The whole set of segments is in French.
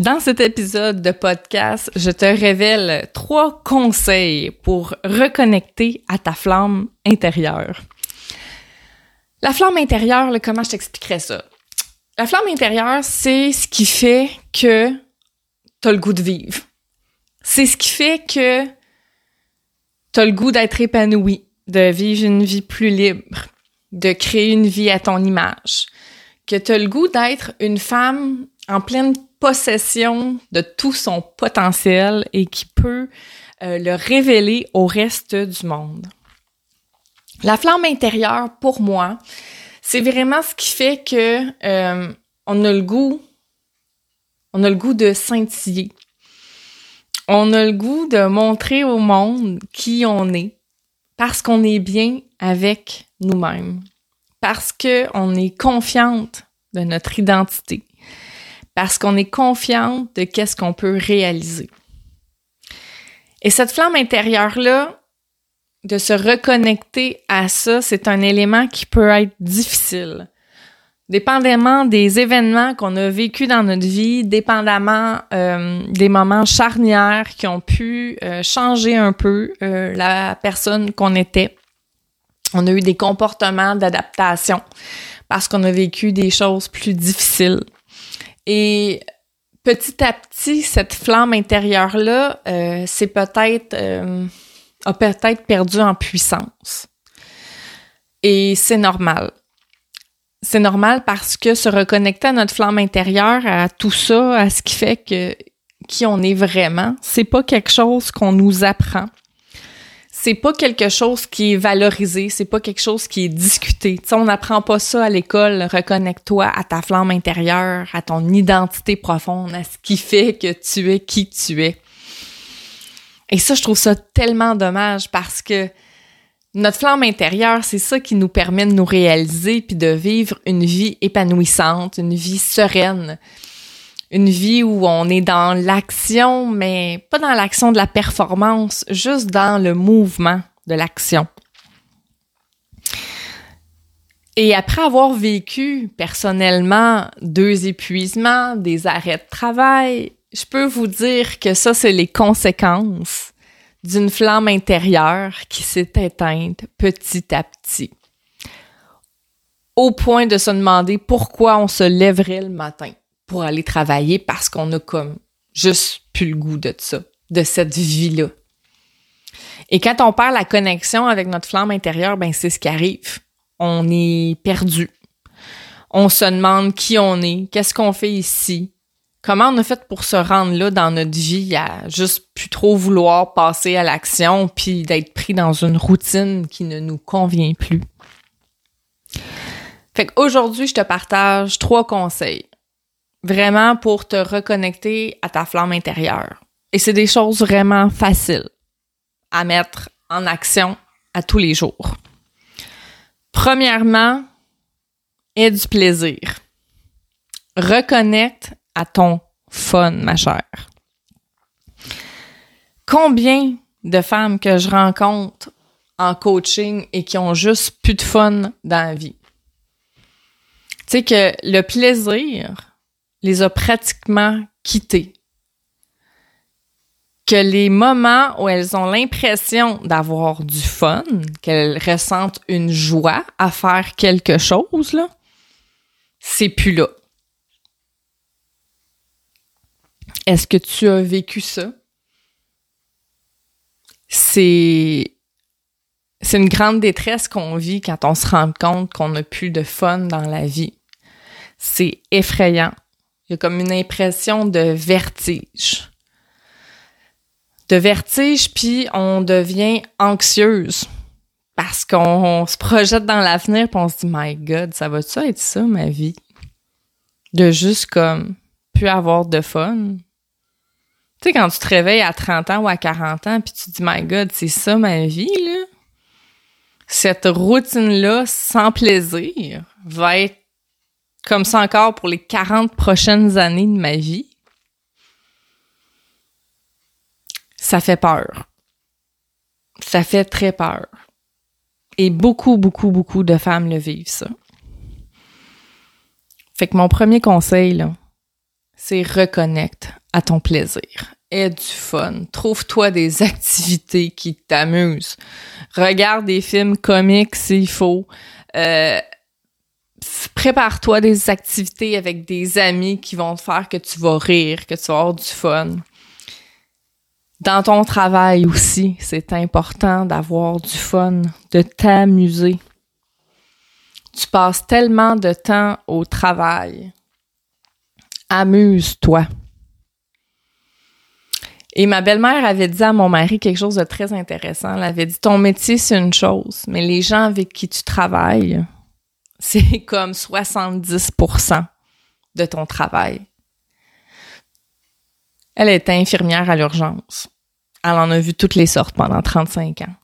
Dans cet épisode de podcast, je te révèle trois conseils pour reconnecter à ta flamme intérieure. La flamme intérieure, comment je t'expliquerais ça? La flamme intérieure, c'est ce qui fait que tu as le goût de vivre. C'est ce qui fait que tu as le goût d'être épanoui, de vivre une vie plus libre, de créer une vie à ton image, que tu as le goût d'être une femme en pleine possession de tout son potentiel et qui peut euh, le révéler au reste du monde. La flamme intérieure, pour moi, c'est vraiment ce qui fait que euh, on a le goût, on a le goût de scintiller. On a le goût de montrer au monde qui on est parce qu'on est bien avec nous-mêmes, parce qu'on est confiante de notre identité, parce qu'on est confiante de qu'est-ce qu'on peut réaliser. Et cette flamme intérieure-là, de se reconnecter à ça, c'est un élément qui peut être difficile. Dépendamment des événements qu'on a vécus dans notre vie, dépendamment euh, des moments charnières qui ont pu euh, changer un peu euh, la personne qu'on était. On a eu des comportements d'adaptation parce qu'on a vécu des choses plus difficiles. Et petit à petit, cette flamme intérieure-là, euh, c'est peut-être euh, a peut-être perdu en puissance. Et c'est normal. C'est normal parce que se reconnecter à notre flamme intérieure, à tout ça, à ce qui fait que qui on est vraiment, c'est pas quelque chose qu'on nous apprend c'est pas quelque chose qui est valorisé, c'est pas quelque chose qui est discuté. Tu sais, on n'apprend pas ça à l'école. Reconnecte-toi à ta flamme intérieure, à ton identité profonde, à ce qui fait que tu es qui tu es. Et ça, je trouve ça tellement dommage parce que notre flamme intérieure, c'est ça qui nous permet de nous réaliser puis de vivre une vie épanouissante, une vie sereine une vie où on est dans l'action, mais pas dans l'action de la performance, juste dans le mouvement de l'action. Et après avoir vécu personnellement deux épuisements, des arrêts de travail, je peux vous dire que ça, c'est les conséquences d'une flamme intérieure qui s'est éteinte petit à petit. Au point de se demander pourquoi on se lèverait le matin pour aller travailler parce qu'on a comme juste plus le goût de ça, de cette vie-là. Et quand on perd la connexion avec notre flamme intérieure, ben c'est ce qui arrive. On est perdu. On se demande qui on est, qu'est-ce qu'on fait ici, comment on a fait pour se rendre là dans notre vie à juste plus trop vouloir passer à l'action puis d'être pris dans une routine qui ne nous convient plus? Fait qu'aujourd'hui, je te partage trois conseils vraiment pour te reconnecter à ta flamme intérieure. Et c'est des choses vraiment faciles à mettre en action à tous les jours. Premièrement, aie du plaisir. Reconnecte à ton fun, ma chère. Combien de femmes que je rencontre en coaching et qui ont juste plus de fun dans la vie? Tu sais que le plaisir, les a pratiquement quittés. Que les moments où elles ont l'impression d'avoir du fun, qu'elles ressentent une joie à faire quelque chose, là, c'est plus là. Est-ce que tu as vécu ça? C'est c'est une grande détresse qu'on vit quand on se rend compte qu'on n'a plus de fun dans la vie. C'est effrayant. Il y a comme une impression de vertige. De vertige, puis on devient anxieuse parce qu'on se projette dans l'avenir puis on se dit my god, ça va-tu être ça ma vie? De juste comme plus avoir de fun. Tu sais quand tu te réveilles à 30 ans ou à 40 ans puis tu te dis my god, c'est ça ma vie là. Cette routine là sans plaisir va être comme ça encore pour les 40 prochaines années de ma vie, ça fait peur. Ça fait très peur. Et beaucoup, beaucoup, beaucoup de femmes le vivent, ça. Fait que mon premier conseil, c'est reconnecte à ton plaisir. Aie du fun. Trouve-toi des activités qui t'amusent. Regarde des films comiques s'il faut. Euh, prépare-toi des activités avec des amis qui vont te faire que tu vas rire, que tu vas avoir du fun. Dans ton travail aussi, c'est important d'avoir du fun, de t'amuser. Tu passes tellement de temps au travail. Amuse-toi. Et ma belle-mère avait dit à mon mari quelque chose de très intéressant. Elle avait dit, ton métier, c'est une chose, mais les gens avec qui tu travailles, c'est comme 70% de ton travail. Elle était infirmière à l'urgence. Elle en a vu toutes les sortes pendant 35 ans.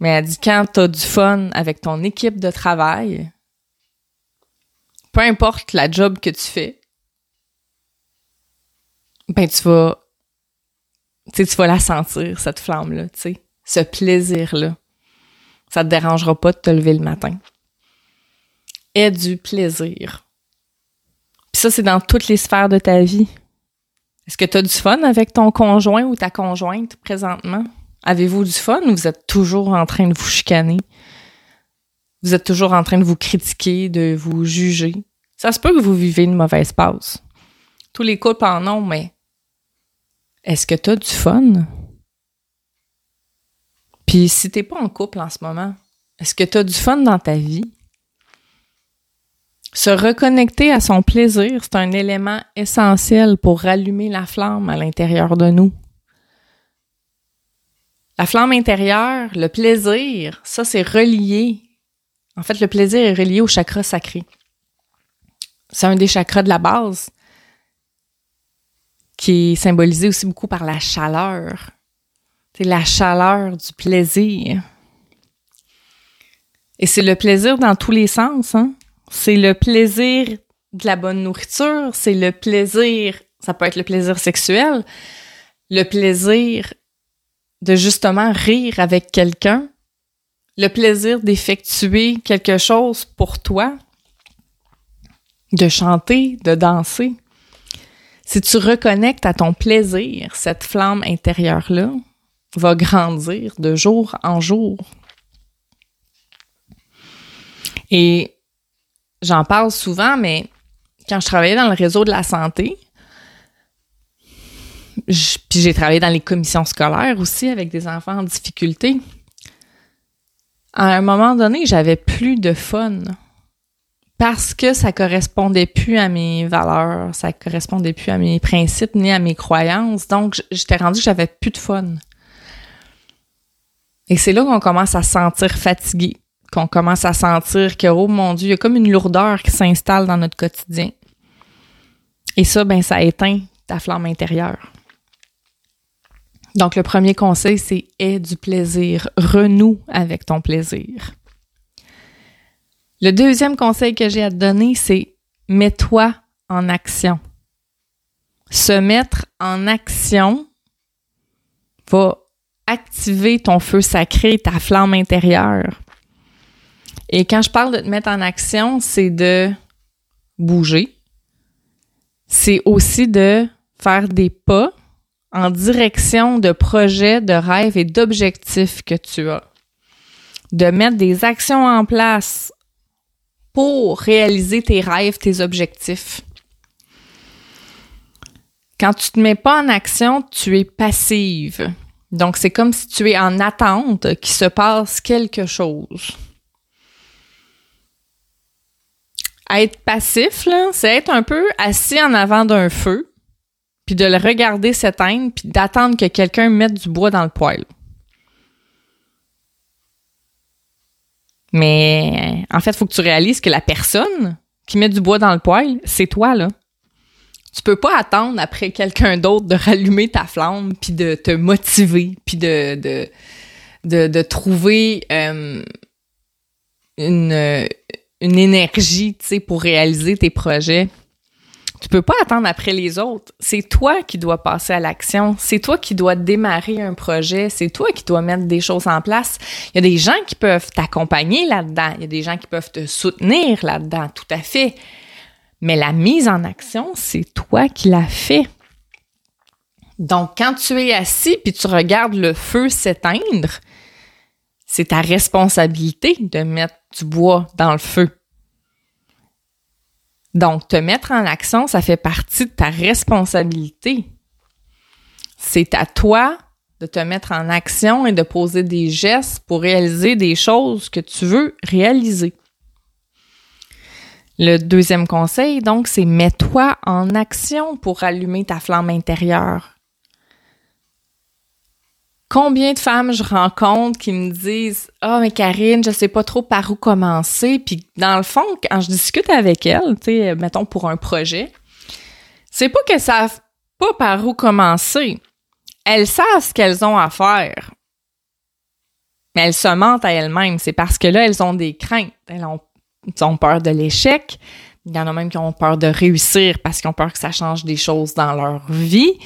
Mais elle dit quand tu as du fun avec ton équipe de travail, peu importe la job que tu fais, ben tu vas tu vas la sentir cette flamme là, tu ce plaisir là. Ça te dérangera pas de te lever le matin aie du plaisir. Puis ça, c'est dans toutes les sphères de ta vie. Est-ce que tu as du fun avec ton conjoint ou ta conjointe présentement? Avez-vous du fun ou vous êtes toujours en train de vous chicaner? Vous êtes toujours en train de vous critiquer, de vous juger? Ça se peut que vous vivez une mauvaise passe. Tous les couples en ont, mais est-ce que tu as du fun? Puis si t'es pas en couple en ce moment, est-ce que tu as du fun dans ta vie? Se reconnecter à son plaisir, c'est un élément essentiel pour rallumer la flamme à l'intérieur de nous. La flamme intérieure, le plaisir, ça c'est relié. En fait, le plaisir est relié au chakra sacré. C'est un des chakras de la base qui est symbolisé aussi beaucoup par la chaleur. C'est la chaleur du plaisir. Et c'est le plaisir dans tous les sens, hein? C'est le plaisir de la bonne nourriture, c'est le plaisir, ça peut être le plaisir sexuel, le plaisir de justement rire avec quelqu'un, le plaisir d'effectuer quelque chose pour toi, de chanter, de danser. Si tu reconnectes à ton plaisir, cette flamme intérieure-là va grandir de jour en jour. Et j'en parle souvent, mais quand je travaillais dans le réseau de la santé, puis j'ai travaillé dans les commissions scolaires aussi avec des enfants en difficulté. À un moment donné, j'avais plus de fun parce que ça correspondait plus à mes valeurs, ça correspondait plus à mes principes ni à mes croyances. Donc, j'étais rendue que j'avais plus de fun. Et c'est là qu'on commence à se sentir fatigué qu'on commence à sentir que, oh mon Dieu, il y a comme une lourdeur qui s'installe dans notre quotidien. Et ça, ben, ça éteint ta flamme intérieure. Donc, le premier conseil, c'est aie du plaisir. Renoue avec ton plaisir. Le deuxième conseil que j'ai à te donner, c'est mets-toi en action. Se mettre en action va activer ton feu sacré, ta flamme intérieure. Et quand je parle de te mettre en action, c'est de bouger. C'est aussi de faire des pas en direction de projets, de rêves et d'objectifs que tu as. De mettre des actions en place pour réaliser tes rêves, tes objectifs. Quand tu te mets pas en action, tu es passive. Donc, c'est comme si tu es en attente qu'il se passe quelque chose. Être passif, c'est être un peu assis en avant d'un feu, puis de le regarder s'éteindre, puis d'attendre que quelqu'un mette du bois dans le poêle. Mais en fait, il faut que tu réalises que la personne qui met du bois dans le poêle, c'est toi, là. Tu peux pas attendre après quelqu'un d'autre de rallumer ta flamme, puis de te motiver, puis de, de, de, trouver euh, une, une énergie, tu pour réaliser tes projets. Tu peux pas attendre après les autres. C'est toi qui dois passer à l'action. C'est toi qui dois démarrer un projet. C'est toi qui dois mettre des choses en place. Il y a des gens qui peuvent t'accompagner là-dedans. Il y a des gens qui peuvent te soutenir là-dedans, tout à fait. Mais la mise en action, c'est toi qui l'as fait. Donc, quand tu es assis puis tu regardes le feu s'éteindre, c'est ta responsabilité de mettre du bois dans le feu. Donc, te mettre en action, ça fait partie de ta responsabilité. C'est à toi de te mettre en action et de poser des gestes pour réaliser des choses que tu veux réaliser. Le deuxième conseil, donc, c'est mets-toi en action pour allumer ta flamme intérieure. Combien de femmes je rencontre qui me disent Ah, mais Karine, je sais pas trop par où commencer. Puis, dans le fond, quand je discute avec elles, tu sais, mettons pour un projet, c'est pas qu'elles savent pas par où commencer. Elles savent ce qu'elles ont à faire. Mais elles se mentent à elles-mêmes. C'est parce que là, elles ont des craintes. Elles ont, ont peur de l'échec. Il y en a même qui ont peur de réussir parce qu'ils ont peur que ça change des choses dans leur vie.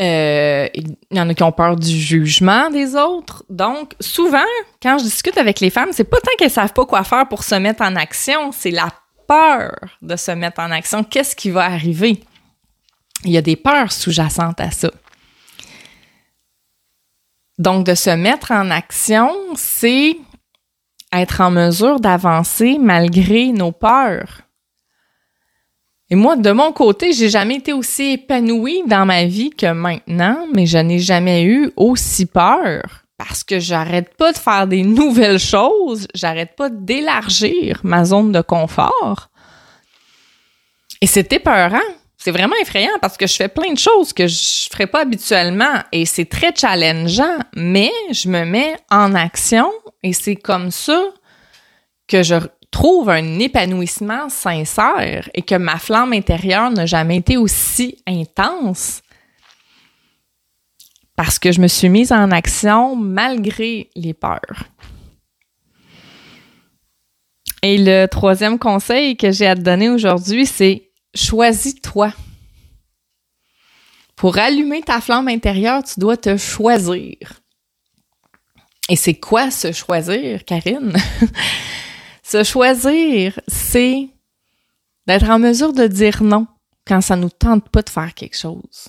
Euh, il y en a qui ont peur du jugement des autres. Donc, souvent, quand je discute avec les femmes, c'est pas tant qu'elles savent pas quoi faire pour se mettre en action, c'est la peur de se mettre en action. Qu'est-ce qui va arriver? Il y a des peurs sous-jacentes à ça. Donc, de se mettre en action, c'est être en mesure d'avancer malgré nos peurs. Et moi, de mon côté, j'ai jamais été aussi épanouie dans ma vie que maintenant, mais je n'ai jamais eu aussi peur parce que j'arrête pas de faire des nouvelles choses, j'arrête pas d'élargir ma zone de confort. Et c'est épeurant. C'est vraiment effrayant parce que je fais plein de choses que je ferais pas habituellement et c'est très challengeant, mais je me mets en action et c'est comme ça que je trouve un épanouissement sincère et que ma flamme intérieure n'a jamais été aussi intense parce que je me suis mise en action malgré les peurs. Et le troisième conseil que j'ai à te donner aujourd'hui, c'est choisis-toi. Pour allumer ta flamme intérieure, tu dois te choisir. Et c'est quoi se choisir, Karine? Se choisir, c'est d'être en mesure de dire non quand ça nous tente pas de faire quelque chose.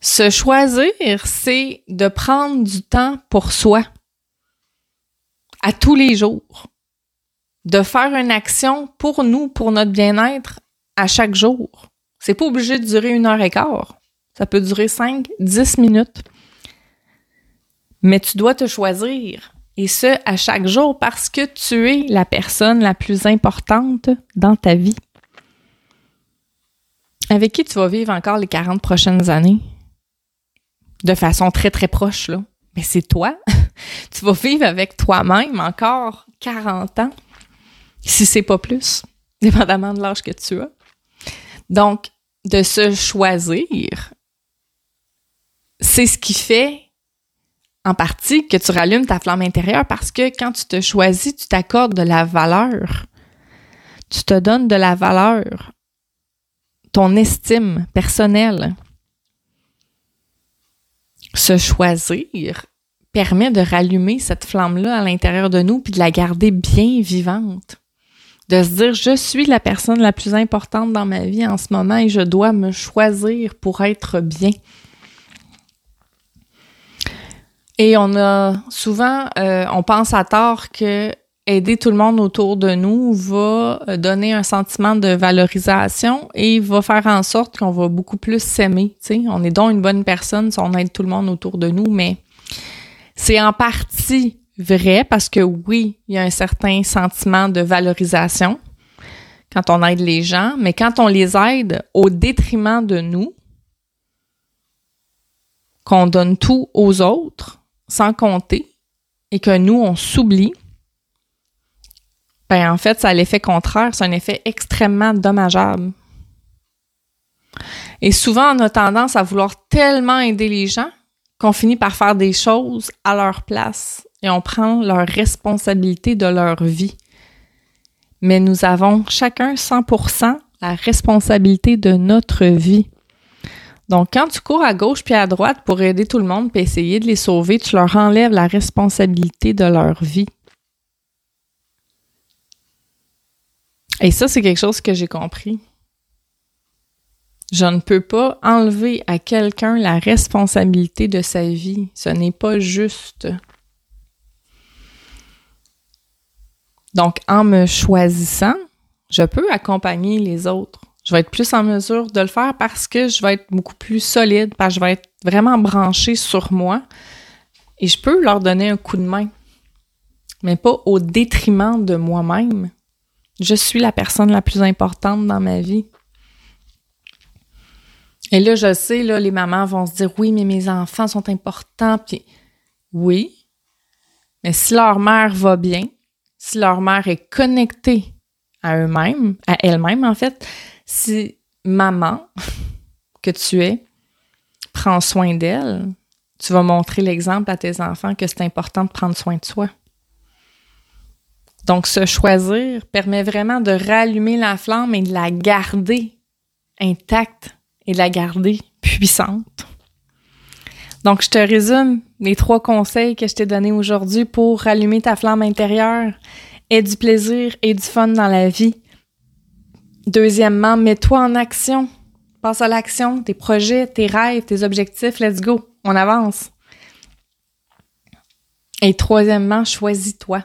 Se choisir, c'est de prendre du temps pour soi à tous les jours, de faire une action pour nous, pour notre bien-être à chaque jour. C'est pas obligé de durer une heure et quart. Ça peut durer cinq, dix minutes. Mais tu dois te choisir et ce, à chaque jour, parce que tu es la personne la plus importante dans ta vie. Avec qui tu vas vivre encore les 40 prochaines années? De façon très, très proche, là. Mais c'est toi. tu vas vivre avec toi-même encore 40 ans, si c'est pas plus, dépendamment de l'âge que tu as. Donc, de se choisir, c'est ce qui fait en partie que tu rallumes ta flamme intérieure parce que quand tu te choisis, tu t'accordes de la valeur. Tu te donnes de la valeur, ton estime personnelle. Se choisir permet de rallumer cette flamme-là à l'intérieur de nous puis de la garder bien vivante. De se dire, je suis la personne la plus importante dans ma vie en ce moment et je dois me choisir pour être bien. Et on a souvent, euh, on pense à tort que aider tout le monde autour de nous va donner un sentiment de valorisation et va faire en sorte qu'on va beaucoup plus s'aimer. On est donc une bonne personne si on aide tout le monde autour de nous, mais c'est en partie vrai parce que oui, il y a un certain sentiment de valorisation quand on aide les gens, mais quand on les aide au détriment de nous, qu'on donne tout aux autres, sans compter et que nous, on s'oublie, ben en fait, ça a l'effet contraire. C'est un effet extrêmement dommageable. Et souvent, on a tendance à vouloir tellement aider les gens qu'on finit par faire des choses à leur place et on prend leur responsabilité de leur vie. Mais nous avons chacun 100% la responsabilité de notre vie. Donc, quand tu cours à gauche puis à droite pour aider tout le monde puis essayer de les sauver, tu leur enlèves la responsabilité de leur vie. Et ça, c'est quelque chose que j'ai compris. Je ne peux pas enlever à quelqu'un la responsabilité de sa vie. Ce n'est pas juste. Donc, en me choisissant, je peux accompagner les autres. Je vais être plus en mesure de le faire parce que je vais être beaucoup plus solide, parce que je vais être vraiment branchée sur moi et je peux leur donner un coup de main, mais pas au détriment de moi-même. Je suis la personne la plus importante dans ma vie. Et là, je sais, là, les mamans vont se dire oui, mais mes enfants sont importants. Oui, mais si leur mère va bien, si leur mère est connectée à eux-mêmes, à elle-même en fait, si maman que tu es prend soin d'elle, tu vas montrer l'exemple à tes enfants que c'est important de prendre soin de soi. Donc, se choisir permet vraiment de rallumer la flamme et de la garder intacte et de la garder puissante. Donc, je te résume les trois conseils que je t'ai donnés aujourd'hui pour rallumer ta flamme intérieure. Aie du plaisir et du fun dans la vie. Deuxièmement, mets-toi en action. Passe à l'action, tes projets, tes rêves, tes objectifs, let's go, on avance. Et troisièmement, choisis-toi.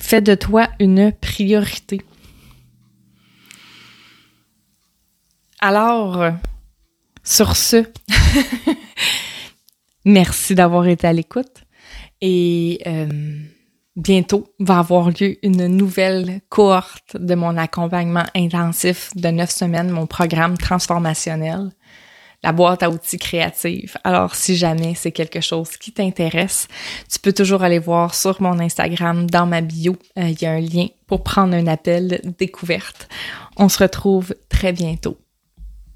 Fais de toi une priorité. Alors, sur ce, merci d'avoir été à l'écoute et euh, bientôt va avoir lieu une nouvelle cohorte de mon accompagnement intensif de neuf semaines, mon programme transformationnel, la boîte à outils créative. Alors, si jamais c'est quelque chose qui t'intéresse, tu peux toujours aller voir sur mon Instagram, dans ma bio, euh, il y a un lien pour prendre un appel découverte. On se retrouve très bientôt